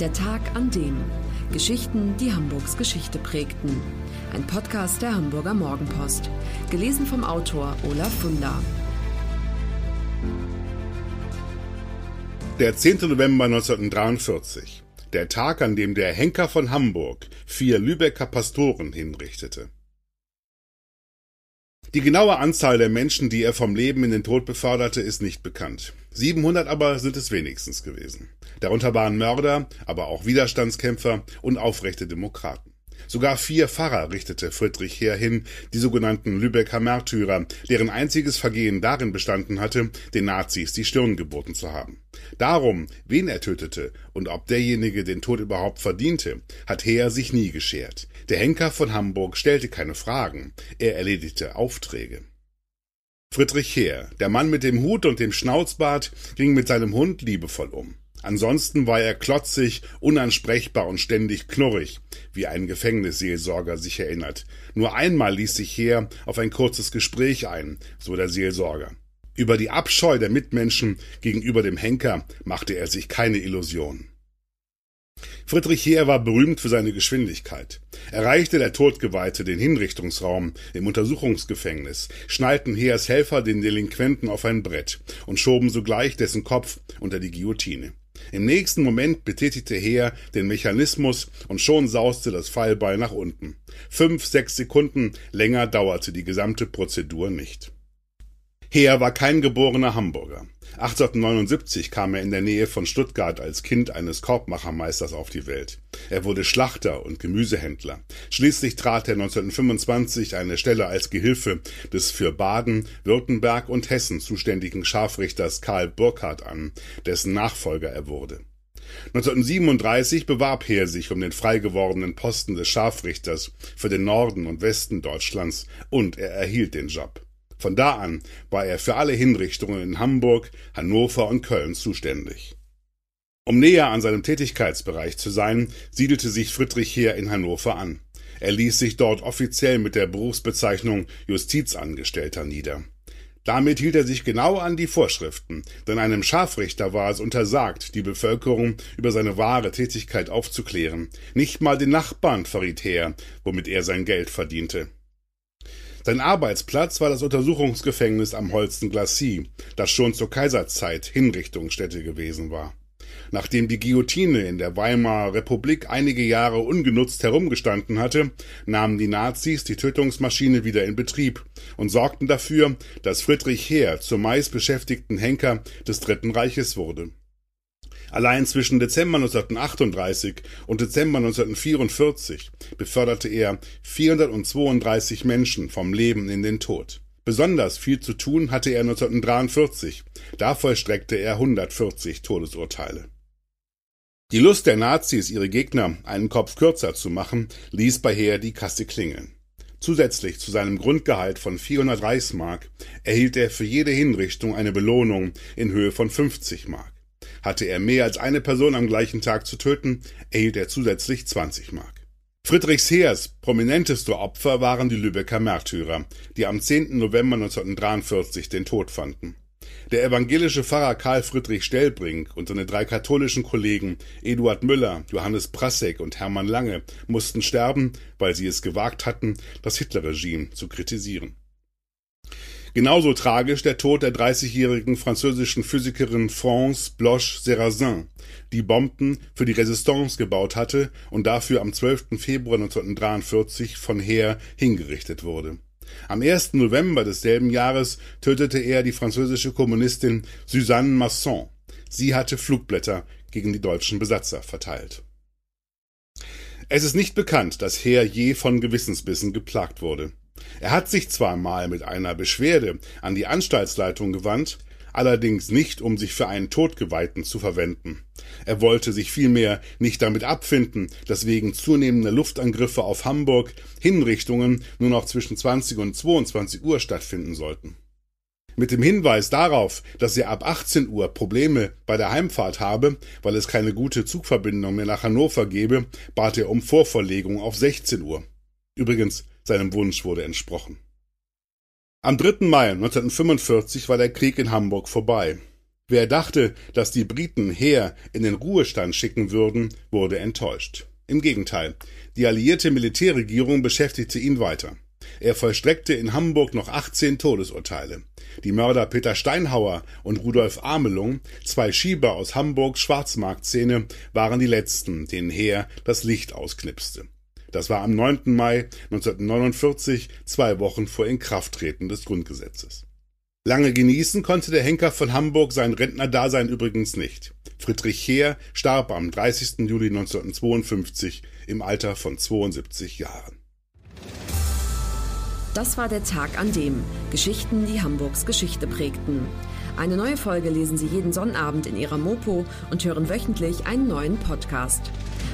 Der Tag an dem. Geschichten, die Hamburgs Geschichte prägten. Ein Podcast der Hamburger Morgenpost. Gelesen vom Autor Olaf Funder. Der 10. November 1943. Der Tag, an dem der Henker von Hamburg vier Lübecker Pastoren hinrichtete. Die genaue Anzahl der Menschen, die er vom Leben in den Tod beförderte, ist nicht bekannt. 700 aber sind es wenigstens gewesen. Darunter waren Mörder, aber auch Widerstandskämpfer und aufrechte Demokraten. Sogar vier Pfarrer richtete Friedrich Heer hin, die sogenannten Lübecker Märtyrer, deren einziges Vergehen darin bestanden hatte, den Nazis die Stirn geboten zu haben. Darum, wen er tötete und ob derjenige den Tod überhaupt verdiente, hat Heer sich nie geschert. Der Henker von Hamburg stellte keine Fragen, er erledigte Aufträge. Friedrich Heer, der Mann mit dem Hut und dem Schnauzbart, ging mit seinem Hund liebevoll um. Ansonsten war er klotzig, unansprechbar und ständig knurrig, wie ein Gefängnisseelsorger sich erinnert. Nur einmal ließ sich Heer auf ein kurzes Gespräch ein, so der Seelsorger. Über die Abscheu der Mitmenschen gegenüber dem Henker machte er sich keine Illusion. Friedrich Heer war berühmt für seine Geschwindigkeit. Erreichte der Todgeweihte den Hinrichtungsraum im Untersuchungsgefängnis, schnallten Heers Helfer den Delinquenten auf ein Brett und schoben sogleich dessen Kopf unter die Guillotine. Im nächsten Moment betätigte Heer den Mechanismus und schon sauste das Fallbeil nach unten. Fünf, sechs Sekunden länger dauerte die gesamte Prozedur nicht. Heer war kein geborener Hamburger. 1879 kam er in der Nähe von Stuttgart als Kind eines Korbmachermeisters auf die Welt. Er wurde Schlachter und Gemüsehändler. Schließlich trat er 1925 eine Stelle als Gehilfe des für Baden, Württemberg und Hessen zuständigen Scharfrichters Karl Burkhardt an, dessen Nachfolger er wurde. 1937 bewarb Heer sich um den frei gewordenen Posten des Scharfrichters für den Norden und Westen Deutschlands und er erhielt den Job. Von da an war er für alle Hinrichtungen in Hamburg, Hannover und Köln zuständig. Um näher an seinem Tätigkeitsbereich zu sein, siedelte sich Friedrich Heer in Hannover an. Er ließ sich dort offiziell mit der Berufsbezeichnung Justizangestellter nieder. Damit hielt er sich genau an die Vorschriften, denn einem Scharfrichter war es untersagt, die Bevölkerung über seine wahre Tätigkeit aufzuklären. Nicht mal den Nachbarn verriet Heer, womit er sein Geld verdiente. Sein Arbeitsplatz war das Untersuchungsgefängnis am Holsten Glacis, das schon zur Kaiserzeit Hinrichtungsstätte gewesen war. Nachdem die Guillotine in der Weimarer Republik einige Jahre ungenutzt herumgestanden hatte, nahmen die Nazis die Tötungsmaschine wieder in Betrieb und sorgten dafür, dass Friedrich Heer zum meistbeschäftigten Henker des Dritten Reiches wurde. Allein zwischen Dezember 1938 und Dezember 1944 beförderte er 432 Menschen vom Leben in den Tod. Besonders viel zu tun hatte er 1943. Da vollstreckte er 140 Todesurteile. Die Lust der Nazis, ihre Gegner einen Kopf kürzer zu machen, ließ bei Heer die Kasse klingeln. Zusätzlich zu seinem Grundgehalt von 400 Reichsmark erhielt er für jede Hinrichtung eine Belohnung in Höhe von 50 Mark. Hatte er mehr als eine Person am gleichen Tag zu töten, erhielt er zusätzlich 20 Mark. Friedrichs Heers prominenteste Opfer waren die Lübecker Märtyrer, die am 10. November 1943 den Tod fanden. Der evangelische Pfarrer Karl Friedrich Stellbrink und seine drei katholischen Kollegen Eduard Müller, Johannes Prassek und Hermann Lange mussten sterben, weil sie es gewagt hatten, das Hitlerregime zu kritisieren. Genauso tragisch der Tod der 30-jährigen französischen Physikerin France Bloch Serrazin, die Bomben für die Resistance gebaut hatte und dafür am 12. Februar 1943 von Heer hingerichtet wurde. Am 1. November desselben Jahres tötete er die französische Kommunistin Suzanne Masson. Sie hatte Flugblätter gegen die deutschen Besatzer verteilt. Es ist nicht bekannt, dass Heer je von Gewissensbissen geplagt wurde. Er hat sich zwar mal mit einer Beschwerde an die Anstaltsleitung gewandt, allerdings nicht, um sich für einen Todgeweihten zu verwenden. Er wollte sich vielmehr nicht damit abfinden, dass wegen zunehmender Luftangriffe auf Hamburg Hinrichtungen nur noch zwischen 20 und 22 Uhr stattfinden sollten. Mit dem Hinweis darauf, dass er ab 18 Uhr Probleme bei der Heimfahrt habe, weil es keine gute Zugverbindung mehr nach Hannover gebe, bat er um Vorverlegung auf 16 Uhr. Übrigens, seinem Wunsch wurde entsprochen. Am 3. Mai 1945 war der Krieg in Hamburg vorbei. Wer dachte, dass die Briten Heer in den Ruhestand schicken würden, wurde enttäuscht. Im Gegenteil, die alliierte Militärregierung beschäftigte ihn weiter. Er vollstreckte in Hamburg noch 18 Todesurteile. Die Mörder Peter Steinhauer und Rudolf Amelung, zwei Schieber aus Hamburgs Schwarzmarktszene, waren die letzten, denen Heer das Licht ausknipste. Das war am 9. Mai 1949, zwei Wochen vor Inkrafttreten des Grundgesetzes. Lange genießen konnte der Henker von Hamburg sein Rentnerdasein übrigens nicht. Friedrich Heer starb am 30. Juli 1952 im Alter von 72 Jahren. Das war der Tag an dem Geschichten, die Hamburgs Geschichte prägten. Eine neue Folge lesen Sie jeden Sonnabend in Ihrer Mopo und hören wöchentlich einen neuen Podcast.